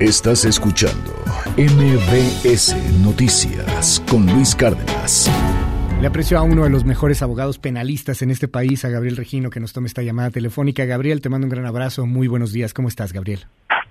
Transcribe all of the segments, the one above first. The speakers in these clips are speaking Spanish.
Estás escuchando MBS Noticias con Luis Cárdenas. Le aprecio a uno de los mejores abogados penalistas en este país, a Gabriel Regino, que nos tome esta llamada telefónica. Gabriel, te mando un gran abrazo. Muy buenos días. ¿Cómo estás, Gabriel?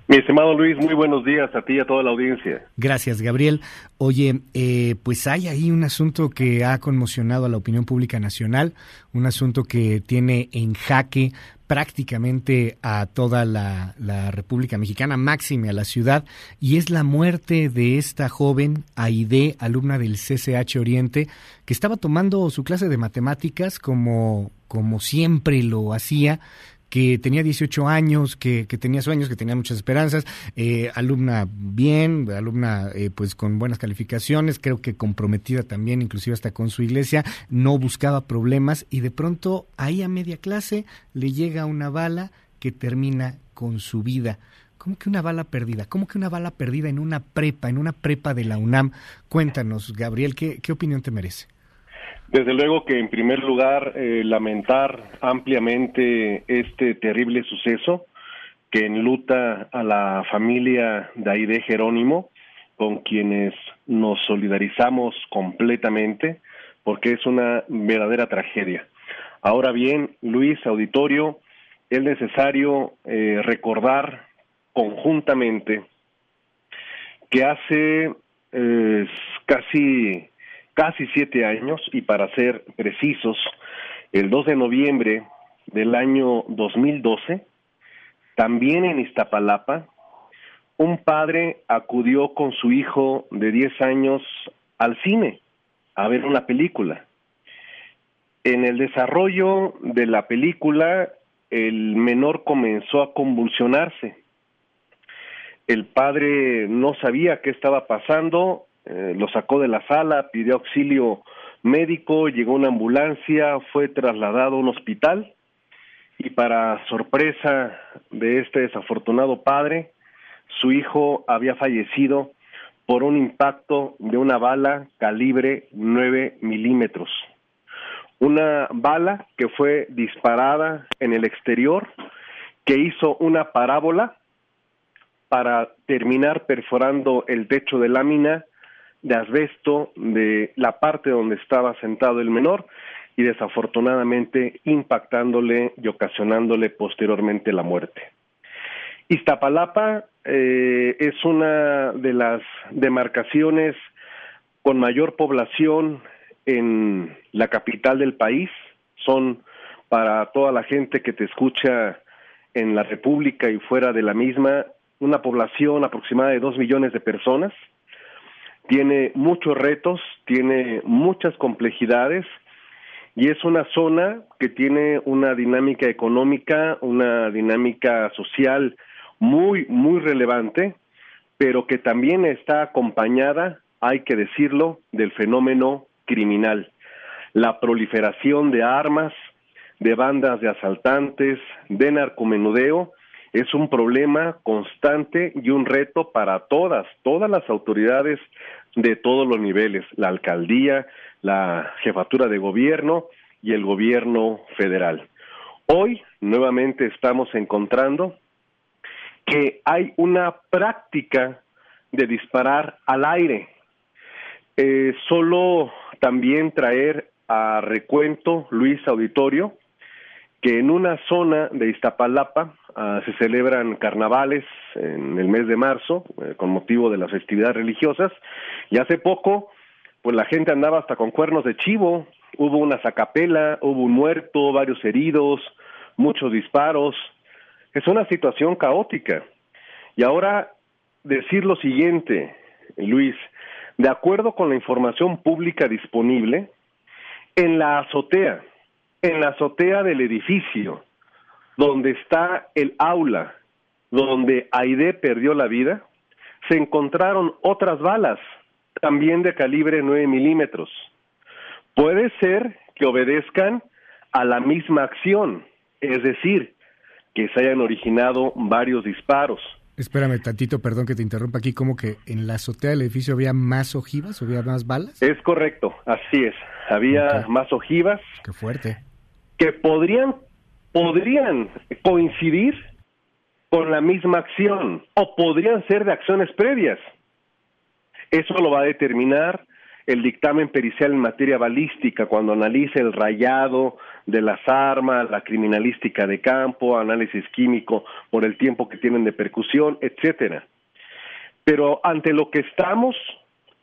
Mi estimado Luis, muy buenos días a ti y a toda la audiencia. Gracias, Gabriel. Oye, eh, pues hay ahí un asunto que ha conmocionado a la opinión pública nacional, un asunto que tiene en jaque prácticamente a toda la, República Mexicana, máxime a la ciudad, y es la muerte de esta joven Aide, alumna del CCH Oriente, que estaba tomando su clase de matemáticas como, como siempre lo hacía, que tenía 18 años, que, tenía sueños, que tenía muchas esperanzas, eh, alumna bien, alumna eh, pues con buenas calificaciones, creo que comprometida también, inclusive hasta con su iglesia, no buscaba problemas y de pronto ahí a media clase le llega una bala que termina con su vida. ¿Cómo que una bala perdida? ¿Cómo que una bala perdida en una prepa, en una prepa de la UNAM? Cuéntanos, Gabriel, ¿qué, qué opinión te merece? Desde luego que en primer lugar eh, lamentar ampliamente este terrible suceso que enluta a la familia de Aide Jerónimo, con quienes nos solidarizamos completamente, porque es una verdadera tragedia. Ahora bien, Luis Auditorio, es necesario eh, recordar conjuntamente que hace eh, casi casi siete años y para ser precisos, el 2 de noviembre del año 2012, también en Iztapalapa, un padre acudió con su hijo de 10 años al cine a ver una película. En el desarrollo de la película, el menor comenzó a convulsionarse. El padre no sabía qué estaba pasando eh, lo sacó de la sala, pidió auxilio médico, llegó una ambulancia, fue trasladado a un hospital y para sorpresa de este desafortunado padre, su hijo había fallecido por un impacto de una bala calibre 9 milímetros. Una bala que fue disparada en el exterior, que hizo una parábola para terminar perforando el techo de lámina de asbesto de la parte donde estaba sentado el menor y desafortunadamente impactándole y ocasionándole posteriormente la muerte. Iztapalapa eh, es una de las demarcaciones con mayor población en la capital del país. Son para toda la gente que te escucha en la República y fuera de la misma, una población aproximada de dos millones de personas tiene muchos retos, tiene muchas complejidades y es una zona que tiene una dinámica económica, una dinámica social muy, muy relevante, pero que también está acompañada, hay que decirlo, del fenómeno criminal. La proliferación de armas, de bandas de asaltantes, de narcomenudeo, es un problema constante y un reto para todas, todas las autoridades de todos los niveles, la alcaldía, la jefatura de gobierno y el gobierno federal. Hoy nuevamente estamos encontrando que hay una práctica de disparar al aire. Eh, solo también traer a recuento, Luis Auditorio, que en una zona de Iztapalapa ah, se celebran carnavales en el mes de marzo eh, con motivo de las festividades religiosas y hace poco pues la gente andaba hasta con cuernos de chivo, hubo una sacapela, hubo un muerto, varios heridos, muchos disparos. Es una situación caótica. Y ahora decir lo siguiente, Luis, de acuerdo con la información pública disponible, en la azotea en la azotea del edificio donde está el aula donde Aide perdió la vida, se encontraron otras balas, también de calibre 9 milímetros. Puede ser que obedezcan a la misma acción, es decir, que se hayan originado varios disparos. Espérame tantito, perdón que te interrumpa aquí, como que en la azotea del edificio había más ojivas, había más balas. Es correcto, así es, había más ojivas. Qué fuerte que podrían, podrían coincidir con la misma acción o podrían ser de acciones previas. Eso lo va a determinar el dictamen pericial en materia balística cuando analice el rayado de las armas, la criminalística de campo, análisis químico por el tiempo que tienen de percusión, etcétera. Pero ante lo que estamos,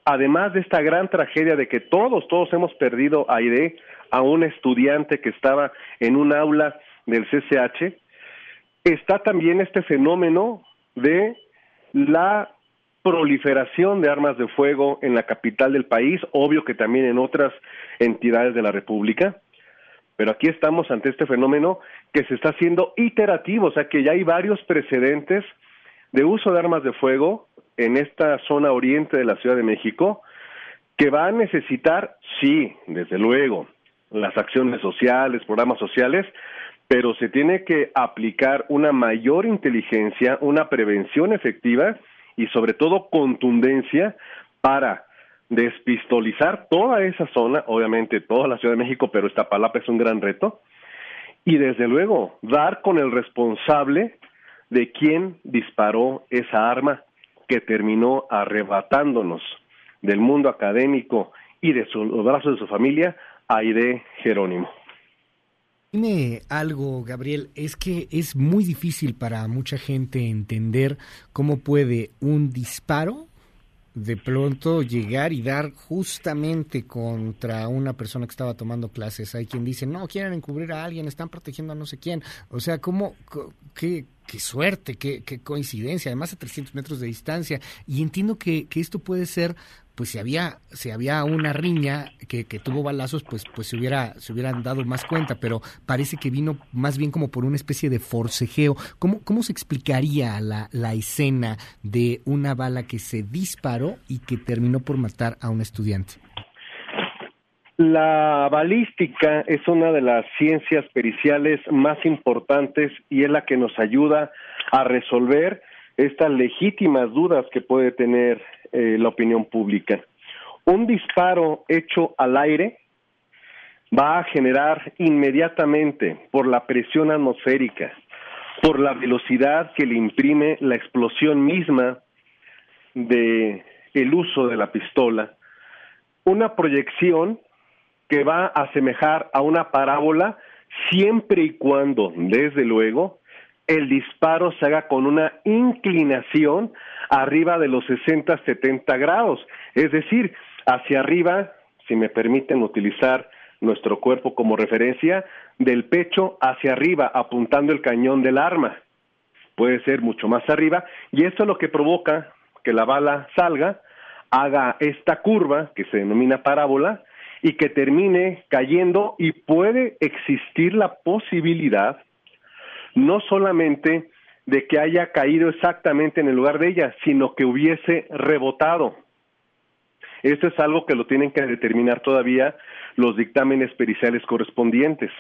además de esta gran tragedia de que todos, todos hemos perdido a Aide, a un estudiante que estaba en un aula del CCH, está también este fenómeno de la proliferación de armas de fuego en la capital del país, obvio que también en otras entidades de la República, pero aquí estamos ante este fenómeno que se está haciendo iterativo, o sea que ya hay varios precedentes de uso de armas de fuego en esta zona oriente de la Ciudad de México, que va a necesitar, sí, desde luego, las acciones sociales, programas sociales, pero se tiene que aplicar una mayor inteligencia, una prevención efectiva y sobre todo contundencia para despistolizar toda esa zona, obviamente toda la Ciudad de México, pero esta palapa es un gran reto, y desde luego dar con el responsable de quien disparó esa arma que terminó arrebatándonos del mundo académico y de los brazos de su familia Aide Jerónimo. Dime algo, Gabriel, es que es muy difícil para mucha gente entender cómo puede un disparo de pronto llegar y dar justamente contra una persona que estaba tomando clases. Hay quien dice, no, quieren encubrir a alguien, están protegiendo a no sé quién. O sea, ¿cómo, qué, qué suerte, qué, qué coincidencia, además a 300 metros de distancia. Y entiendo que, que esto puede ser pues si había si había una riña que, que, tuvo balazos pues pues se hubiera se hubieran dado más cuenta pero parece que vino más bien como por una especie de forcejeo cómo cómo se explicaría la, la escena de una bala que se disparó y que terminó por matar a un estudiante la balística es una de las ciencias periciales más importantes y es la que nos ayuda a resolver estas legítimas dudas que puede tener eh, la opinión pública. Un disparo hecho al aire va a generar inmediatamente por la presión atmosférica, por la velocidad que le imprime la explosión misma de el uso de la pistola, una proyección que va a asemejar a una parábola siempre y cuando, desde luego, el disparo se haga con una inclinación arriba de los 60-70 grados, es decir, hacia arriba, si me permiten utilizar nuestro cuerpo como referencia, del pecho hacia arriba, apuntando el cañón del arma. Puede ser mucho más arriba, y esto es lo que provoca que la bala salga, haga esta curva, que se denomina parábola, y que termine cayendo, y puede existir la posibilidad no solamente de que haya caído exactamente en el lugar de ella, sino que hubiese rebotado. Esto es algo que lo tienen que determinar todavía los dictámenes periciales correspondientes.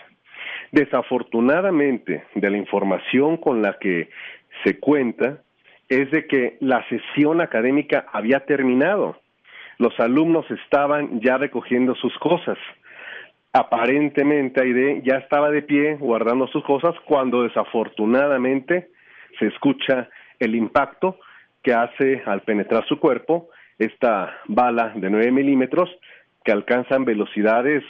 Desafortunadamente, de la información con la que se cuenta, es de que la sesión académica había terminado. Los alumnos estaban ya recogiendo sus cosas aparentemente Aide ya estaba de pie guardando sus cosas cuando desafortunadamente se escucha el impacto que hace al penetrar su cuerpo esta bala de 9 milímetros que alcanzan velocidades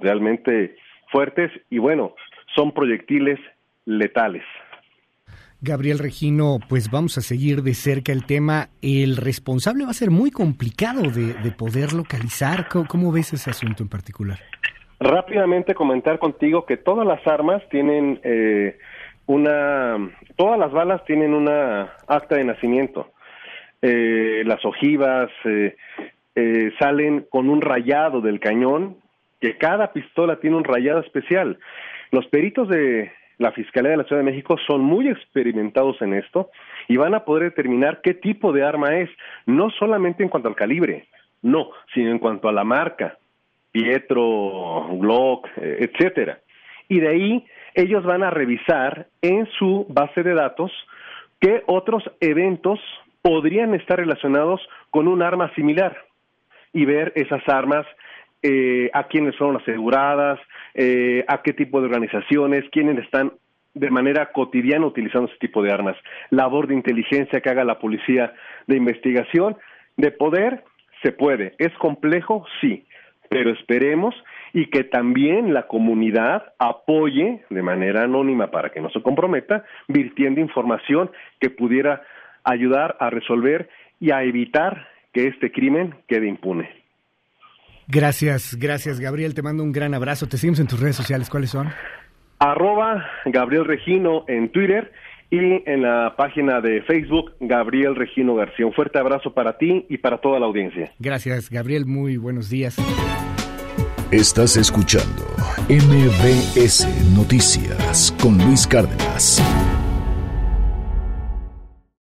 realmente fuertes y bueno, son proyectiles letales. Gabriel Regino, pues vamos a seguir de cerca el tema. El responsable va a ser muy complicado de, de poder localizar. ¿Cómo, ves ese asunto en particular? Rápidamente comentar contigo que todas las armas tienen eh, una, todas las balas tienen una acta de nacimiento. Eh, las ojivas eh, eh, salen con un rayado del cañón, que cada pistola tiene un rayado especial. Los peritos de la Fiscalía de la Ciudad de México son muy experimentados en esto y van a poder determinar qué tipo de arma es, no solamente en cuanto al calibre, no, sino en cuanto a la marca, Pietro, Glock, eh, etcétera. Y de ahí ellos van a revisar en su base de datos qué otros eventos podrían estar relacionados con un arma similar y ver esas armas eh, a quiénes fueron aseguradas, eh, a qué tipo de organizaciones, quiénes están de manera cotidiana utilizando ese tipo de armas. Labor de inteligencia que haga la policía de investigación, de poder, se puede. ¿Es complejo? Sí, pero esperemos y que también la comunidad apoye de manera anónima para que no se comprometa, virtiendo información que pudiera ayudar a resolver y a evitar que este crimen quede impune. Gracias, gracias Gabriel, te mando un gran abrazo. Te seguimos en tus redes sociales, ¿cuáles son? Arroba Gabriel Regino en Twitter y en la página de Facebook Gabriel Regino García. Un fuerte abrazo para ti y para toda la audiencia. Gracias, Gabriel. Muy buenos días. Estás escuchando MBS Noticias con Luis Cárdenas.